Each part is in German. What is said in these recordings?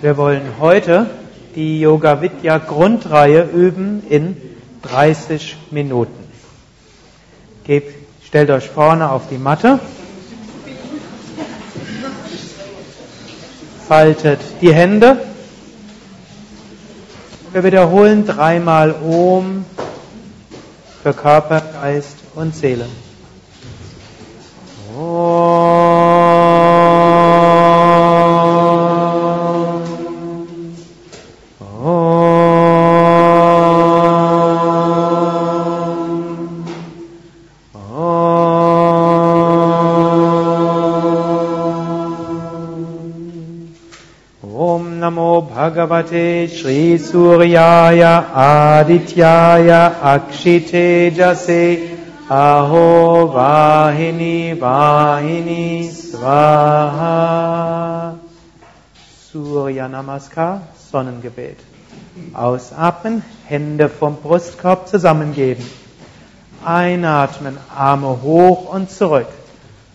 Wir wollen heute die Yoga Vidya Grundreihe üben in 30 Minuten. Gebt, stellt euch vorne auf die Matte. Faltet die Hände. Wir wiederholen dreimal Om für Körper, Geist und Seele. Bhagavate Shri Suryaya Adityaya Akshitejase Aho Vahini Vahini Swaha Surya Namaskar, Sonnengebet. Ausatmen, Hände vom Brustkorb zusammengeben. Einatmen, Arme hoch und zurück.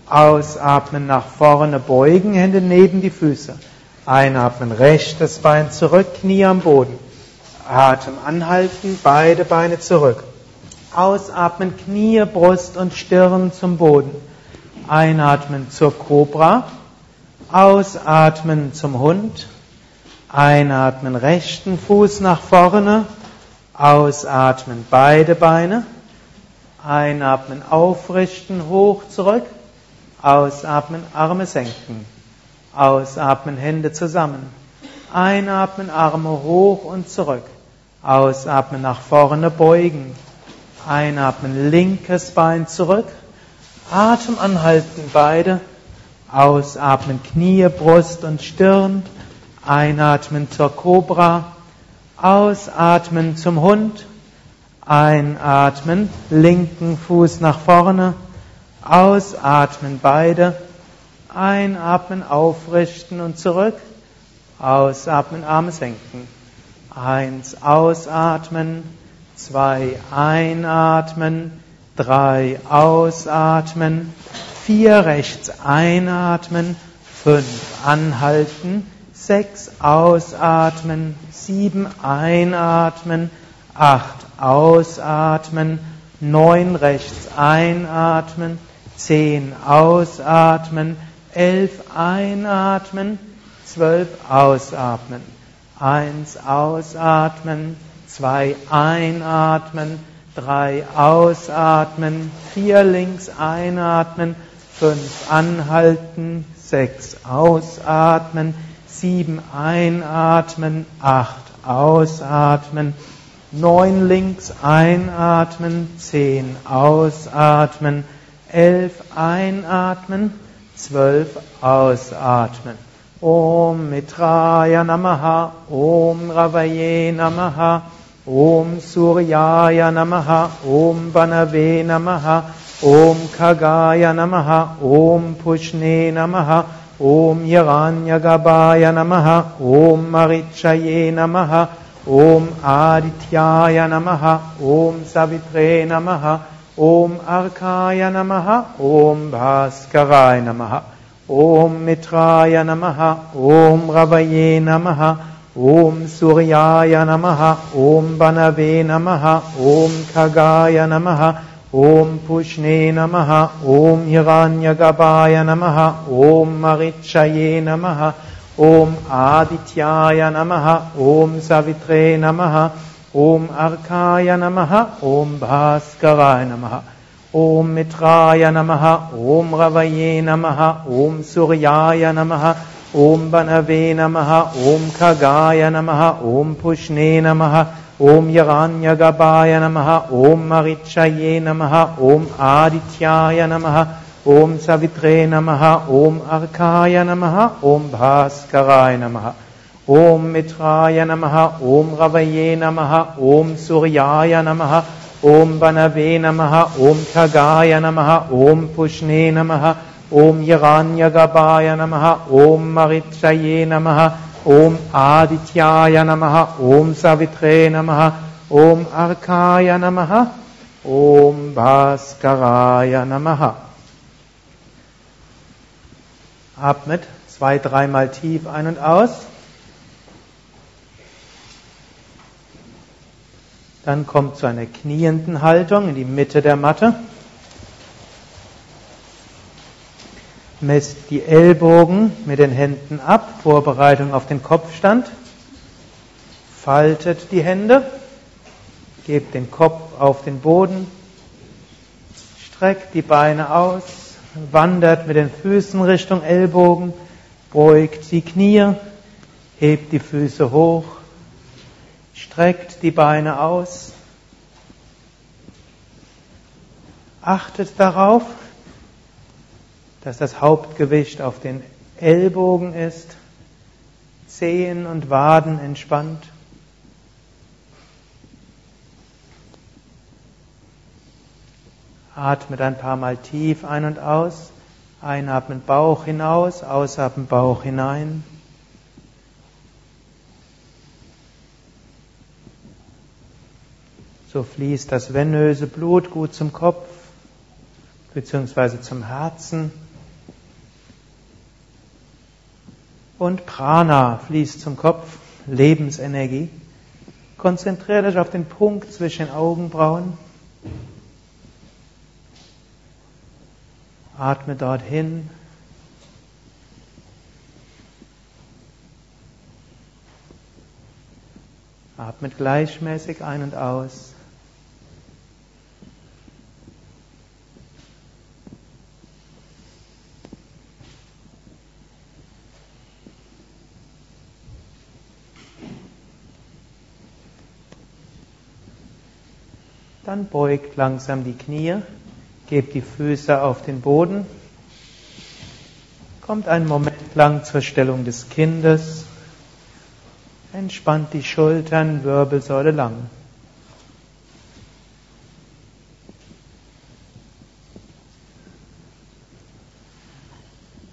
Ausatmen, nach vorne beugen, Hände neben die Füße. Einatmen, rechtes Bein zurück, Knie am Boden. Atem anhalten, beide Beine zurück. Ausatmen, Knie, Brust und Stirn zum Boden. Einatmen zur Kobra. Ausatmen zum Hund. Einatmen, rechten Fuß nach vorne. Ausatmen, beide Beine. Einatmen, aufrichten, hoch zurück. Ausatmen, Arme senken. Ausatmen, Hände zusammen. Einatmen, Arme hoch und zurück. Ausatmen, nach vorne beugen. Einatmen, linkes Bein zurück. Atem anhalten, beide. Ausatmen, Knie, Brust und Stirn. Einatmen zur Kobra. Ausatmen zum Hund. Einatmen, linken Fuß nach vorne. Ausatmen, beide. Einatmen, aufrichten und zurück. Ausatmen, Arme senken. Eins, ausatmen. Zwei, einatmen. Drei, ausatmen. Vier, rechts einatmen. Fünf, anhalten. Sechs, ausatmen. Sieben, einatmen. Acht, ausatmen. Neun, rechts einatmen. Zehn, ausatmen elf einatmen, zwölf ausatmen, eins ausatmen, zwei einatmen, drei ausatmen, vier links einatmen, fünf anhalten, sechs ausatmen, sieben einatmen, acht ausatmen, neun links einatmen, zehn ausatmen, elf einatmen, zwölf ausatmen. Om Mitraya Namaha, Om Ravaye Namaha, Om Suryaya Namaha, Om Banave Namaha, Om Kagaya Namaha, Om Pushne Namaha, Om Hiranyagabhaya Namaha, Om Marichaye Namaha, Om Adityaya Namaha, Om Savitre Namaha, ॐ अर्काय नमः ॐ भास्कराय नमः ॐ मित्राय नमः ॐ रवये नमः ॐ सूर्याय नमः ॐ बनवे नमः ॐ खगाय नमः ॐ पुष्णे नमः ॐ यगान्यगपाय नमः ॐ महि नमः ॐ आदित्याय नमः ॐ सवित्रे नमः ॐ अर्काय नमः ॐ भास्कराय नमः ॐ मित्राय नमः ॐ रवये नमः ॐ सूर्याय नमः ॐ बनवे नमः ॐ खगाय नमः ॐ पुष्णे नमः ॐ यगान्यगपाय नमः ॐ महिच्छय्ये नमः ॐ आदित्याय नमः ॐ सवित्रे नमः ॐ अर्काय नमः ॐ भास्कराय नमः Om Mitraya Namaha, Om Ravaye Namaha, Om Suryaya Namaha, Om Banave Namaha, Om Kagaya Namaha, Om Pushne Namaha, Om Hiranyagabhaya Namaha, Om Marichaye Namaha, Om Adityaya Namaha, Om Savitre Namaha, Om Arkaya Namaha, Om Bhaskaraya Namaha. Atmet zwei, dreimal tief ein und aus. Dann kommt zu einer knienden Haltung in die Mitte der Matte. Messt die Ellbogen mit den Händen ab, Vorbereitung auf den Kopfstand. Faltet die Hände, gebt den Kopf auf den Boden, streckt die Beine aus, wandert mit den Füßen Richtung Ellbogen, beugt die Knie, hebt die Füße hoch, streckt die Beine aus, achtet darauf, dass das Hauptgewicht auf den Ellbogen ist, Zehen und Waden entspannt. Atmet ein paar Mal tief ein und aus. Einatmen Bauch hinaus, ausatmen Bauch hinein. So fließt das venöse Blut gut zum Kopf bzw. zum Herzen. Und Prana fließt zum Kopf, Lebensenergie. Konzentriert euch auf den Punkt zwischen den Augenbrauen. Atme dorthin. Atme gleichmäßig ein und aus. Dann beugt langsam die Knie. Gebt die Füße auf den Boden. Kommt einen Moment lang zur Stellung des Kindes. Entspannt die Schultern, Wirbelsäule lang.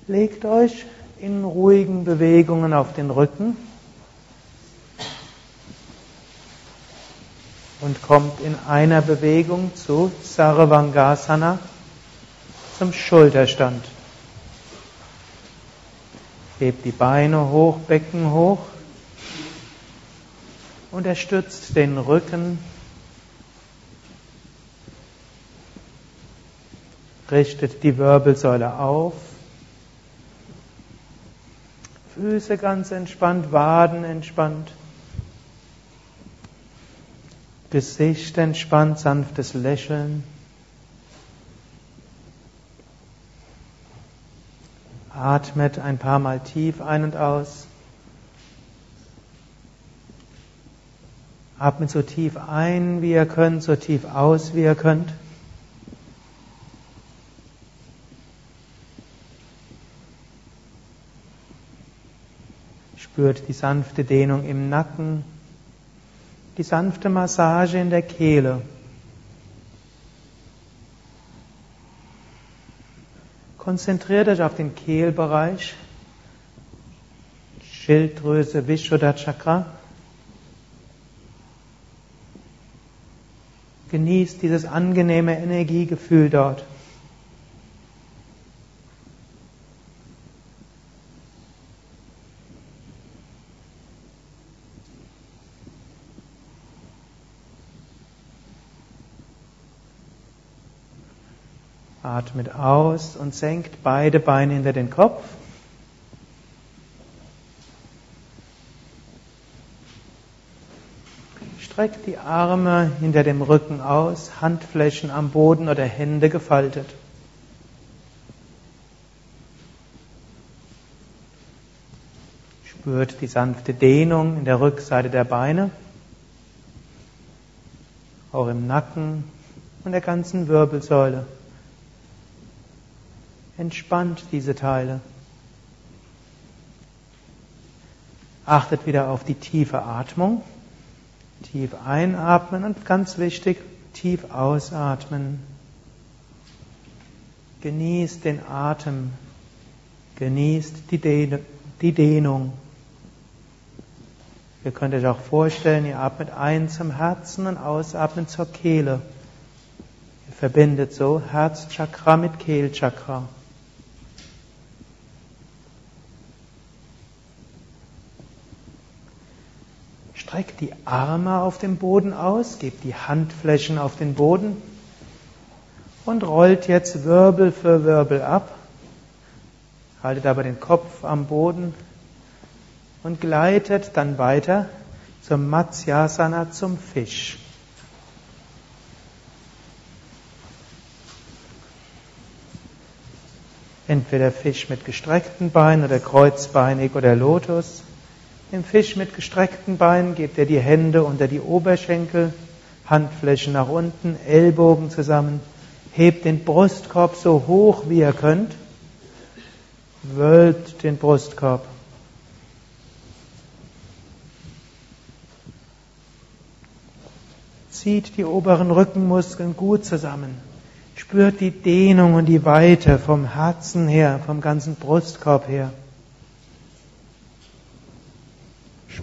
Legt euch in ruhigen Bewegungen auf den Rücken. Und kommt in einer Bewegung zu Sarvangasana, zum Schulterstand. Hebt die Beine hoch, Becken hoch und er stützt den Rücken, richtet die Wirbelsäule auf, Füße ganz entspannt, Waden entspannt. Gesicht entspannt, sanftes Lächeln. Atmet ein paar Mal tief ein und aus. Atmet so tief ein, wie ihr könnt, so tief aus, wie ihr könnt. Spürt die sanfte Dehnung im Nacken die sanfte Massage in der Kehle. Konzentriert euch auf den Kehlbereich, Schilddrüse, Vishuddha Chakra. Genießt dieses angenehme Energiegefühl dort. Atmet aus und senkt beide Beine hinter den Kopf. Streckt die Arme hinter dem Rücken aus, Handflächen am Boden oder Hände gefaltet. Spürt die sanfte Dehnung in der Rückseite der Beine, auch im Nacken und der ganzen Wirbelsäule. Entspannt diese Teile. Achtet wieder auf die tiefe Atmung. Tief einatmen und ganz wichtig, tief ausatmen. Genießt den Atem. Genießt die, Dehnung. Ihr könnt euch auch vorstellen, ihr atmet ein zum Herzen und ausatmen zur Kehle. Ihr verbindet so Herzchakra mit Kehlchakra. Streckt die Arme auf dem Boden aus, gebt die Handflächen auf den Boden und rollt jetzt Wirbel für Wirbel ab. Haltet aber den Kopf am Boden und gleitet dann weiter zum Matsyasana, zum Fisch. Entweder Fisch mit gestreckten Beinen oder kreuzbeinig oder Lotus. Im Fisch mit gestreckten Beinen gebt ihr die Hände unter die Oberschenkel, Handflächen nach unten, Ellbogen zusammen. Hebt den Brustkorb so hoch wie ihr könnt. Wölbt den Brustkorb. Zieht die oberen Rückenmuskeln gut zusammen. Spürt die Dehnung und die Weite vom Herzen her, vom ganzen Brustkorb her.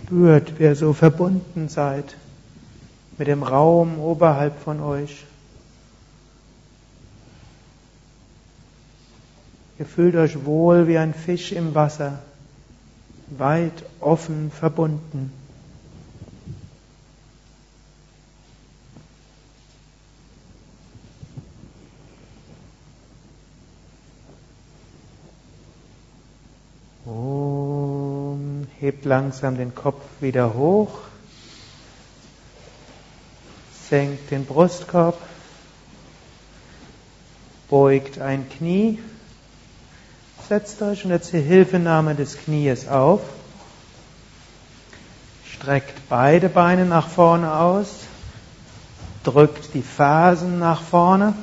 Spürt, wie ihr so verbunden seid mit dem Raum oberhalb von euch. Ihr fühlt euch wohl wie ein Fisch im Wasser, weit offen verbunden. Om. Hebt langsam den Kopf wieder hoch. Senkt den Brustkorb. Beugt ein Knie. Setzt euch unter Hilfenahme des Knies auf. Streckt beide Beine nach vorne aus. Drückt die Fersen nach vorne.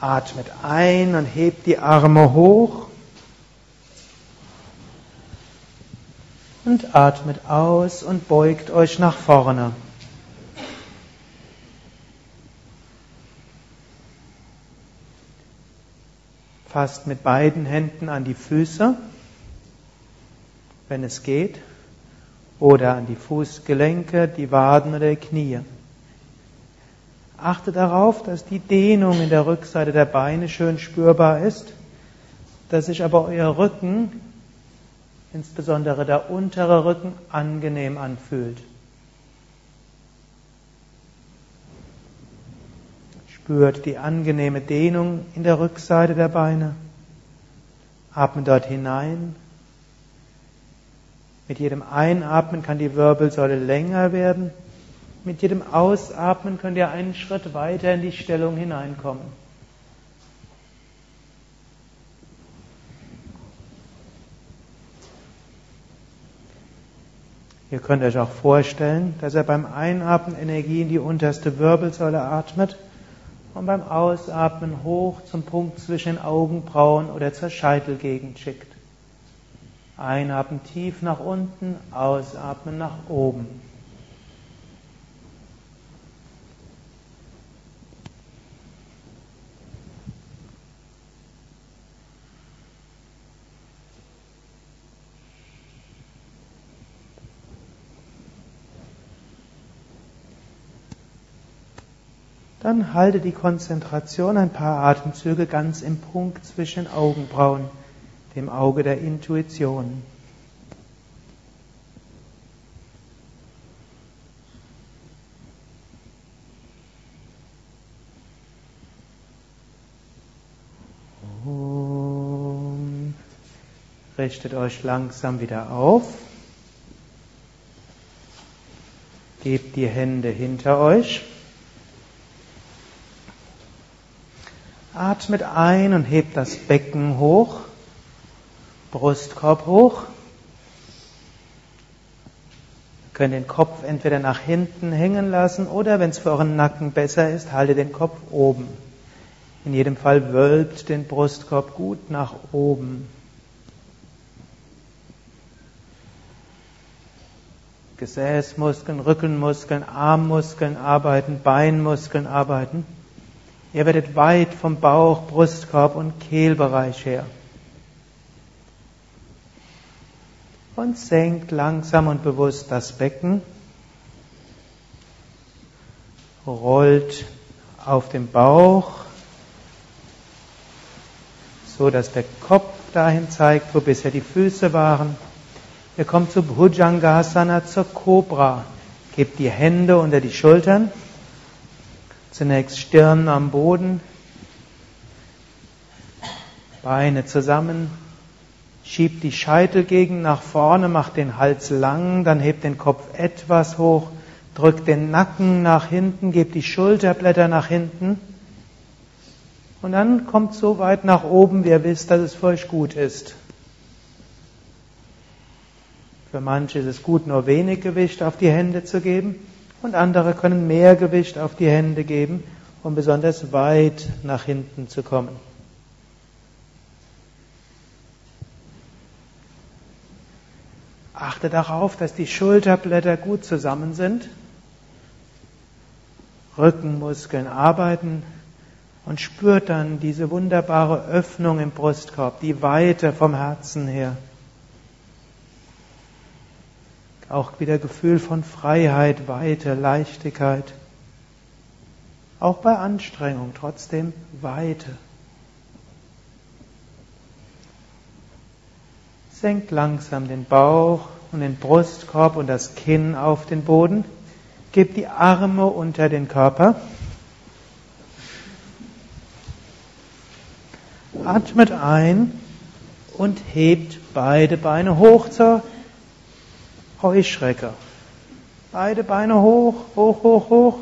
Atmet ein und hebt die Arme hoch. Und atmet aus und beugt euch nach vorne. Fasst mit beiden Händen an die Füße, wenn es geht, oder an die Fußgelenke, die Waden oder die Knie. Achte darauf, dass die Dehnung in der Rückseite der Beine schön spürbar ist, dass sich aber euer Rücken, insbesondere der untere Rücken, angenehm anfühlt. Spürt die angenehme Dehnung in der Rückseite der Beine. Atme dort hinein. Mit jedem Einatmen kann die Wirbelsäule länger werden. Mit jedem Ausatmen könnt ihr einen Schritt weiter in die Stellung hineinkommen. Ihr könnt euch auch vorstellen, dass er beim Einatmen Energie in die unterste Wirbelsäule atmet und beim Ausatmen hoch zum Punkt zwischen den Augenbrauen oder zur Scheitelgegend schickt. Einatmen tief nach unten, ausatmen nach oben. Dann halte die Konzentration ein paar Atemzüge ganz im Punkt zwischen Augenbrauen, dem Auge der Intuition. Richtet euch langsam wieder auf. Gebt die Hände hinter euch. Atmet ein und hebt das Becken hoch, Brustkorb hoch. Ihr könnt den Kopf entweder nach hinten hängen lassen oder, wenn es für euren Nacken besser ist, haltet den Kopf oben. In jedem Fall wölbt den Brustkorb gut nach oben. Gesäßmuskeln, Rückenmuskeln, Armmuskeln arbeiten, Beinmuskeln arbeiten. Ihr werdet weit vom Bauch, Brustkorb und Kehlbereich her. Und senkt langsam und bewusst das Becken. Rollt auf dem Bauch, so dass der Kopf dahin zeigt, wo bisher die Füße waren. Ihr kommt zu Bhujangasana, zur Cobra. Gebt die Hände unter die Schultern. Zunächst Stirn am Boden. Beine zusammen. Schiebt die Scheitelgegend nach vorne, macht den Hals lang, dann hebt den Kopf etwas hoch, drückt den Nacken nach hinten, gebt die Schulterblätter nach hinten. Und dann kommt so weit nach oben, wie ihr wisst, dass es für euch gut ist. Für manche ist es gut, nur wenig Gewicht auf die Hände zu geben und andere können mehr Gewicht auf die Hände geben, um besonders weit nach hinten zu kommen. Achte darauf, dass die Schulterblätter gut zusammen sind, Rückenmuskeln arbeiten und spürt dann diese wunderbare Öffnung im Brustkorb, die Weite vom Herzen her. Auch wieder Gefühl von Freiheit, Weite, Leichtigkeit. Auch bei Anstrengung trotzdem Weite. Senkt langsam den Bauch und den Brustkorb und das Kinn auf den Boden. Gebt die Arme unter den Körper. Atmet ein und hebt beide Beine hoch zur Heuschrecke. Beide Beine hoch, hoch, hoch, hoch.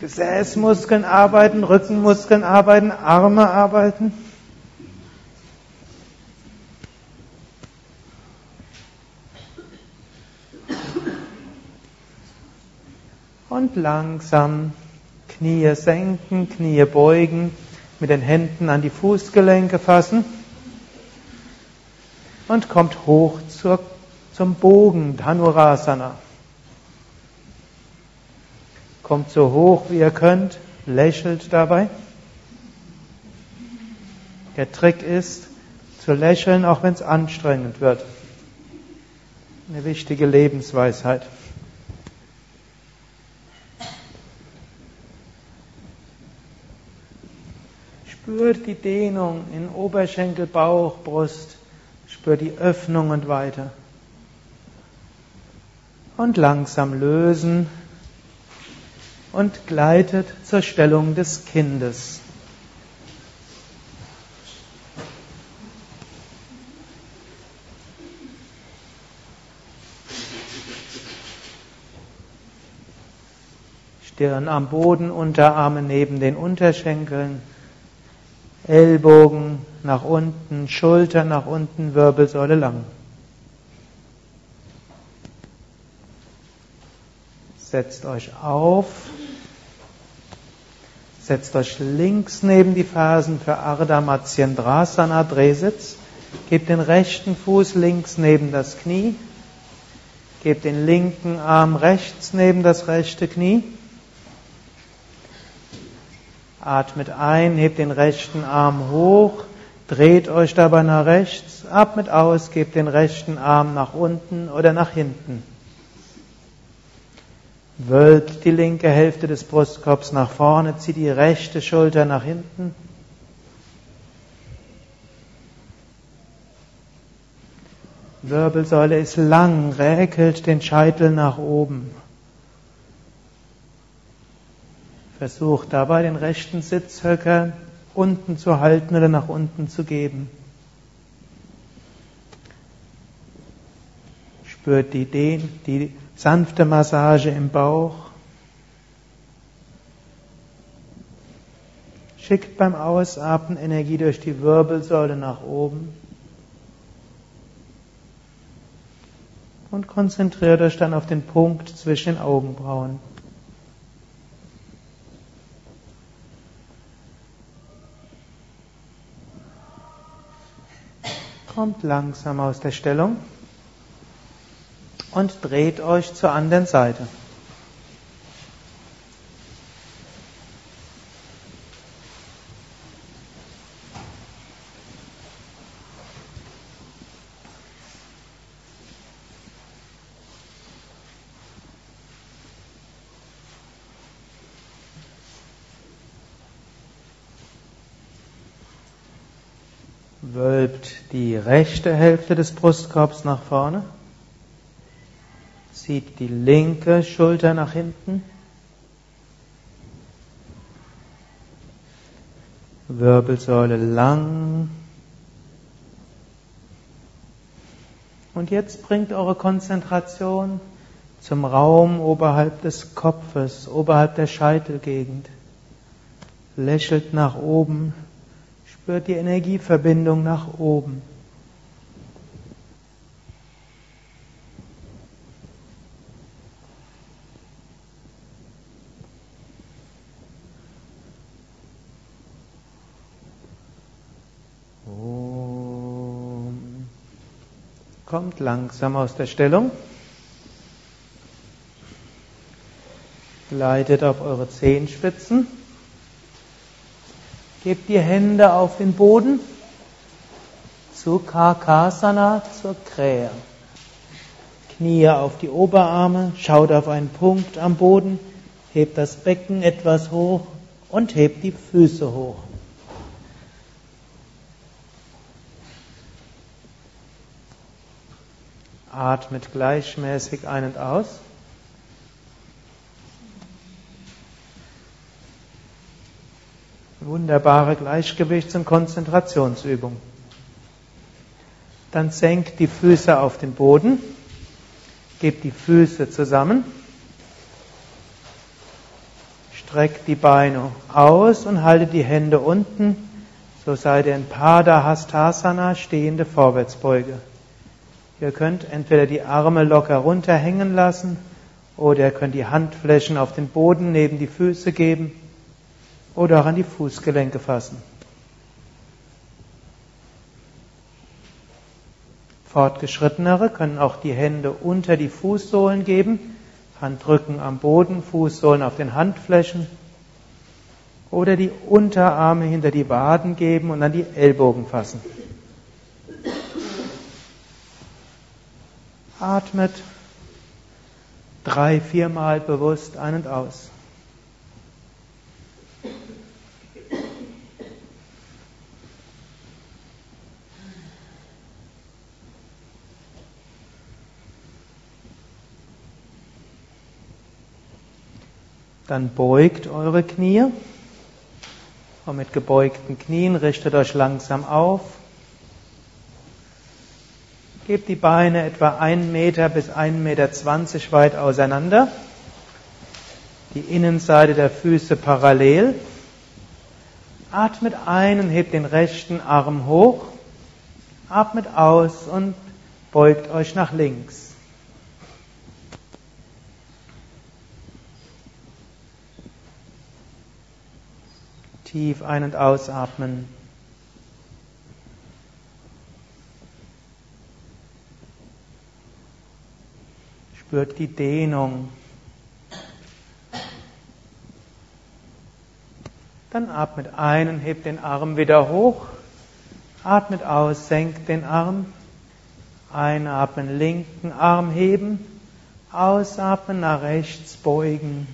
Gesäßmuskeln arbeiten, Rückenmuskeln arbeiten, Arme arbeiten. Und langsam Knie senken, Knie beugen, mit den Händen an die Fußgelenke fassen und kommt hoch zur, zum Bogen, Dhanurasana. Kommt so hoch wie ihr könnt, lächelt dabei. Der Trick ist, zu lächeln, auch wenn es anstrengend wird. Eine wichtige Lebensweisheit. Spürt die Dehnung in Oberschenkel, Bauch, Brust. Spürt die Öffnung und weiter. Und langsam lösen und gleitet zur Stellung des Kindes. Stirn am Boden, Unterarme neben den Unterschenkeln, Ellbogen nach unten, Schultern nach unten, Wirbelsäule lang. Setzt euch auf. Setzt euch links neben die Fersen für Ardha Matsyendrasana Drehsitz. Gebt den rechten Fuß links neben das Knie. Gebt den linken Arm rechts neben das rechte Knie. Atmet ein, hebt den rechten Arm hoch, dreht euch dabei nach rechts, atmet aus, gebt den rechten Arm nach unten oder nach hinten. Wölbt die linke Hälfte des Brustkorbs nach vorne, zieht die rechte Schulter nach hinten. Wirbelsäule ist lang, räkelt den Scheitel nach oben. Versucht dabei den rechten Sitzhöcker unten zu halten oder nach unten zu geben. Spürt die, den, die sanfte Massage im Bauch. Schickt beim Ausatmen Energie durch die Wirbelsäule nach oben. Und konzentriert euch dann auf den Punkt zwischen den Augenbrauen. Kommt langsam aus der Stellung und dreht euch zur anderen Seite. Rechte Hälfte des Brustkorbs nach vorne. Zieht die linke Schulter nach hinten. Wirbelsäule lang. Und jetzt bringt eure Konzentration zum Raum oberhalb des Kopfes, oberhalb der Scheitelgegend. Lächelt nach oben, spürt die Energieverbindung nach oben. Kommt langsam aus der Stellung. Gleitet auf eure Zehenspitzen. Gebt die Hände auf den Boden zu Karkasana, zur Krähe. Knie auf die Oberarme, schaut auf einen Punkt am Boden, hebt das Becken etwas hoch und hebt die Füße hoch. Atmet gleichmäßig ein und aus. Wunderbare Gleichgewichts- und Konzentrationsübung. Dann senkt die Füße auf den Boden, gebt die Füße zusammen, streckt die Beine aus und haltet die Hände unten, so seid ihr in Pada Hastasana, stehende Vorwärtsbeuge. Ihr könnt entweder die Arme locker runterhängen lassen oder ihr könnt die Handflächen auf den Boden neben die Füße geben oder auch an die Fußgelenke fassen. Fortgeschrittenere können auch die Hände unter die Fußsohlen geben, Handrücken am Boden, Fußsohlen auf den Handflächen oder die Unterarme hinter die Waden geben und an die Ellbogen fassen. Atmet drei, viermal bewusst ein und aus. Dann beugt eure Knie. Und mit gebeugten Knien richtet euch langsam auf. Gebt die Beine etwa 1 Meter bis 1,20 Meter weit auseinander. Die Innenseite der Füße parallel. Atmet ein und hebt den rechten Arm hoch. Atmet aus und beugt euch nach links. Tief ein- und ausatmen. Spürt die Dehnung. Dann atmet ein und hebt den Arm wieder hoch. Atmet aus, senkt den Arm. Einatmen, linken Arm heben. Ausatmen, nach rechts beugen.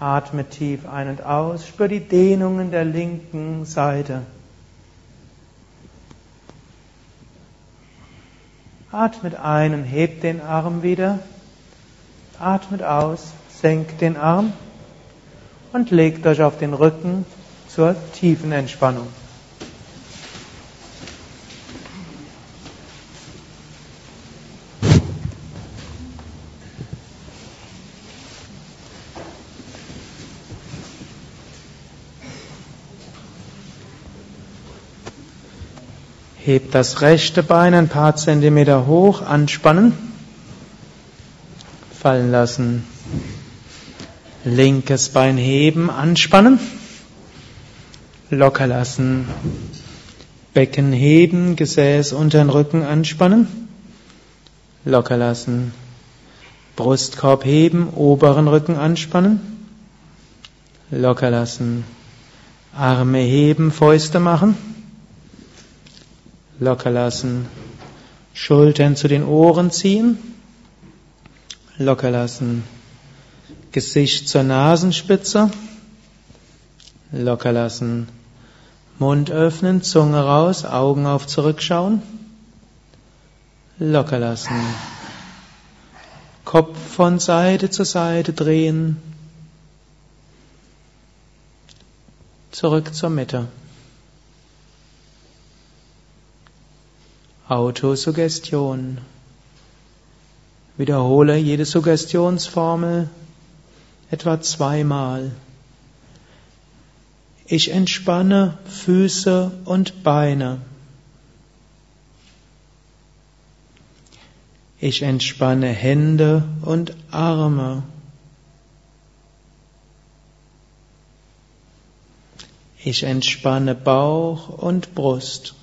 Atme tief ein und aus, spür die Dehnungen der linken Seite. Atmet ein und hebt den Arm wieder. Atmet aus, senkt den Arm und legt euch auf den Rücken zur tiefen Entspannung. Hebt das rechte Bein ein paar Zentimeter hoch, anspannen, fallen lassen. Linkes Bein heben, anspannen, locker lassen. Becken heben, Gesäß unter den Rücken anspannen, locker lassen. Brustkorb heben, oberen Rücken anspannen, locker lassen. Arme heben, Fäuste machen locker lassen. Schultern zu den Ohren ziehen, locker lassen. Gesicht zur Nasenspitze. Locker lassen. Mund öffnen, Zunge raus, Augen auf zurückschauen. Locker lassen. Kopf von Seite zu Seite drehen. Zurück zur Mitte. Autosuggestion. Wiederhole jede Suggestionsformel etwa zweimal. Ich entspanne Füße und Beine. Ich entspanne Hände und Arme. Ich entspanne Bauch und Brust.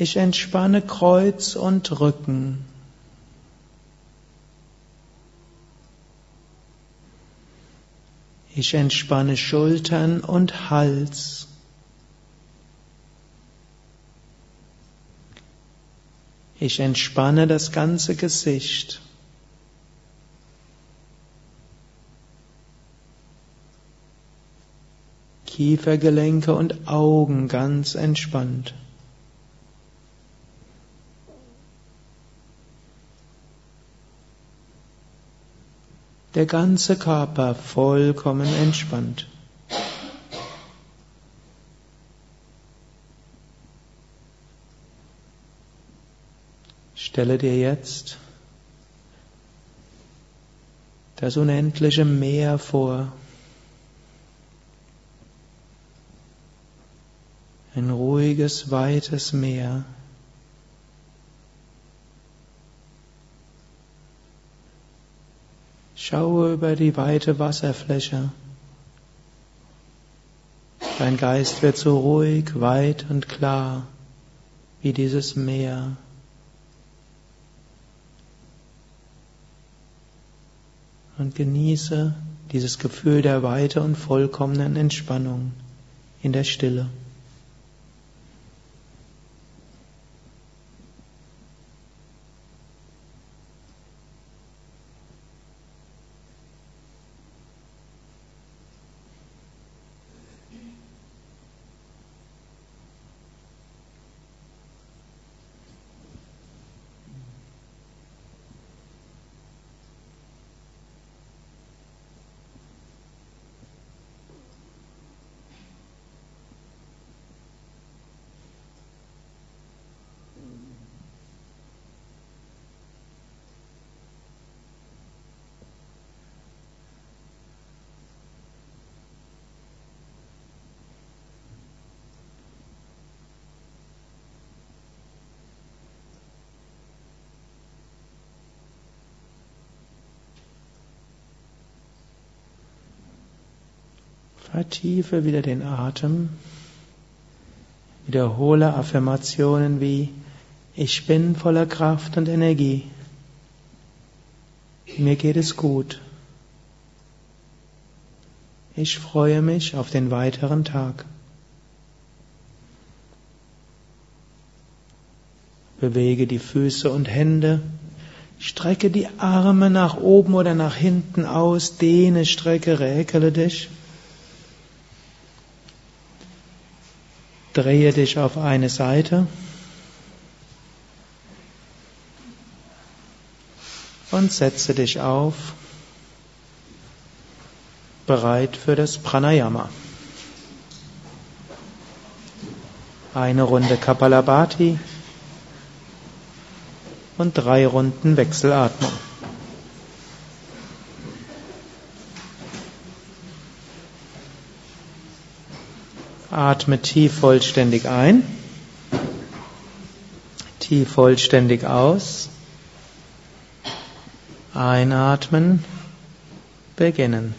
Ich entspanne Kreuz und Rücken. Ich entspanne Schultern und Hals. Ich entspanne das ganze Gesicht. Kiefergelenke und Augen ganz entspannt. Der ganze Körper vollkommen entspannt. Stelle dir jetzt das unendliche Meer vor. Ein ruhiges, weites Meer. Schaue über die weite Wasserfläche. Dein Geist wird so ruhig, weit und klar wie dieses Meer. Und genieße dieses Gefühl der Weite und vollkommenen Entspannung in der Stille. Vertiefe wieder den Atem. Wiederhole Affirmationen wie Ich bin voller Kraft und Energie. Mir geht es gut. Ich freue mich auf den weiteren Tag. Bewege die Füße und Hände. Strecke die Arme nach oben oder nach hinten aus. Dehne, strecke, räkele dich. Drehe dich auf eine Seite und setze dich auf, bereit für das Pranayama. Eine Runde Kapalabhati und drei Runden Wechselatmung. Atme tief vollständig ein. Tief vollständig aus. Einatmen. Beginnen.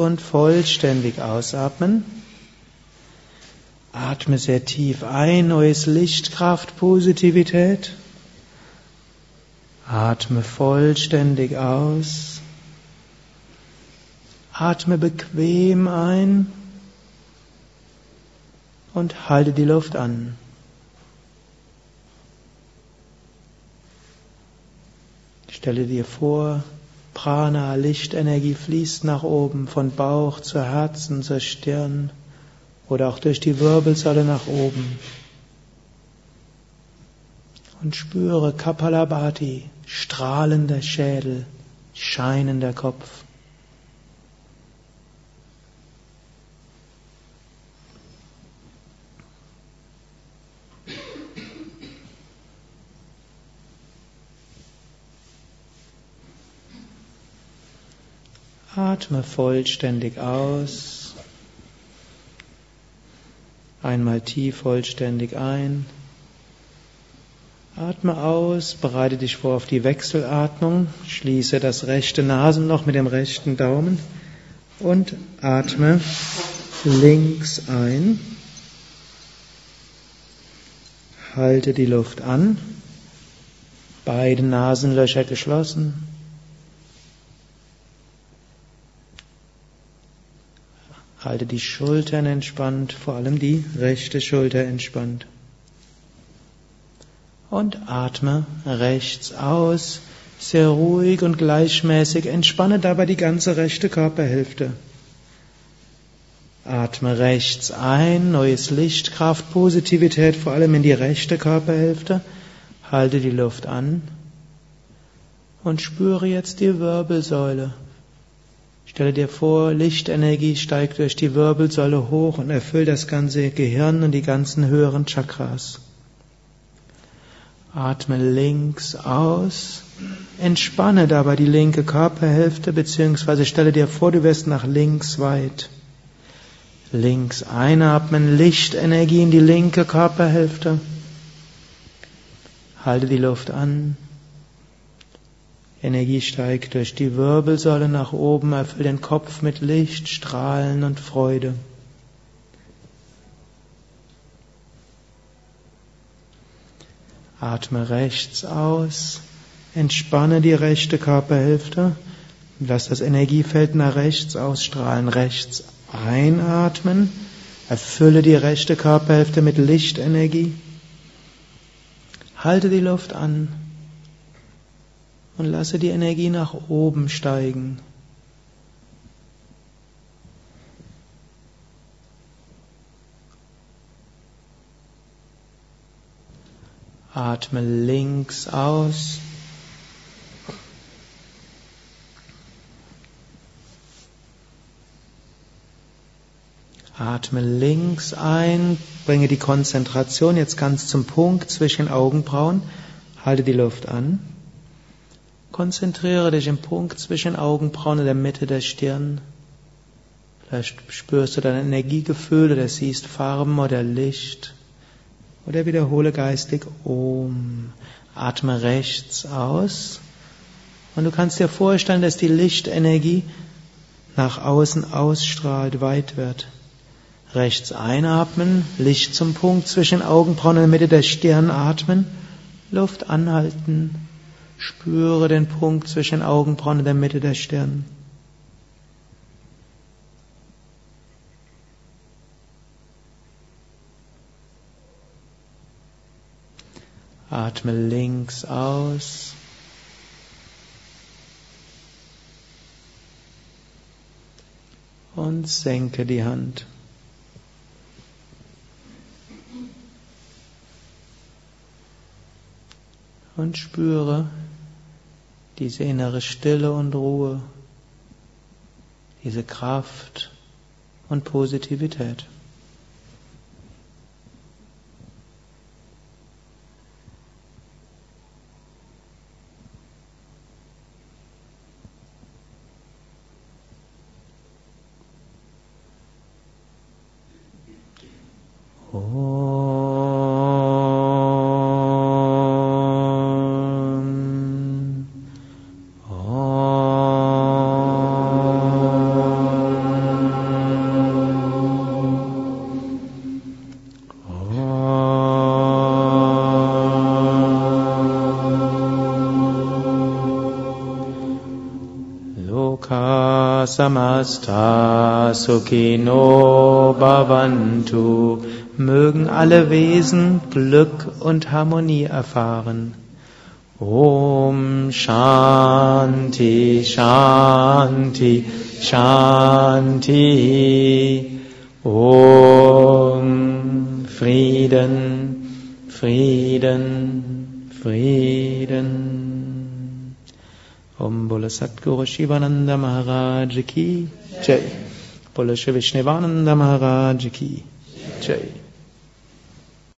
Und vollständig ausatmen. Atme sehr tief ein, neues Licht, Kraft, Positivität. Atme vollständig aus. Atme bequem ein und halte die Luft an. Stelle dir vor, Prana, Lichtenergie fließt nach oben, von Bauch zu Herzen, zur Stirn oder auch durch die Wirbelsäule nach oben. Und spüre Kapalabhati, strahlender Schädel, scheinender Kopf. Atme vollständig aus. Einmal tief vollständig ein. Atme aus, bereite dich vor auf die Wechselatmung, schließe das rechte Nasenloch mit dem rechten Daumen und atme links ein. Halte die Luft an, beide Nasenlöcher geschlossen. Halte die Schultern entspannt, vor allem die rechte Schulter entspannt. Und atme rechts aus, sehr ruhig und gleichmäßig. Entspanne dabei die ganze rechte Körperhälfte. Atme rechts ein, neues Licht, Kraft, Positivität, vor allem in die rechte Körperhälfte. Halte die Luft an und spüre jetzt die Wirbelsäule. Stelle dir vor, Lichtenergie steigt durch die Wirbelsäule hoch und erfüllt das ganze Gehirn und die ganzen höheren Chakras. Atme links aus, entspanne dabei die linke Körperhälfte, beziehungsweise stelle dir vor, du wirst nach links weit. Links einatmen, Lichtenergie in die linke Körperhälfte. Halte die Luft an. Energie steigt durch die Wirbelsäule nach oben, erfüllt den Kopf mit Licht, Strahlen und Freude. Atme rechts aus, entspanne die rechte Körperhälfte, lass das Energiefeld nach rechts ausstrahlen, rechts einatmen, erfülle die rechte Körperhälfte mit Lichtenergie, halte die Luft an und lasse die Energie nach oben steigen. Atme links aus. Atme links ein, bringe die Konzentration jetzt ganz zum Punkt zwischen Augenbrauen, halte die Luft an. Konzentriere dich im Punkt zwischen Augenbrauen und der Mitte der Stirn. Vielleicht spürst du dein Energiegefühl oder siehst Farben oder Licht. Oder wiederhole geistig Om. Atme rechts aus. Und du kannst dir vorstellen, dass die Lichtenergie nach außen ausstrahlt, weit wird. Rechts einatmen, Licht zum Punkt zwischen Augenbrauen und der Mitte der Stirn atmen, Luft anhalten. Spüre den Punkt zwischen Augenbrauen und der Mitte der Stirn. Atme links aus. Und senke die Hand. Und spüre, diese innere Stille und Ruhe, diese Kraft und Positivität. Samasta bhavantu. Mögen alle Wesen Glück und Harmonie erfahren. Om Shanti Shanti Shanti Om Frieden Frieden Frieden बोलो सतगुरु शिवानंद महाराज की जय बोलो श्री विष्णुवानंद महाराज की जय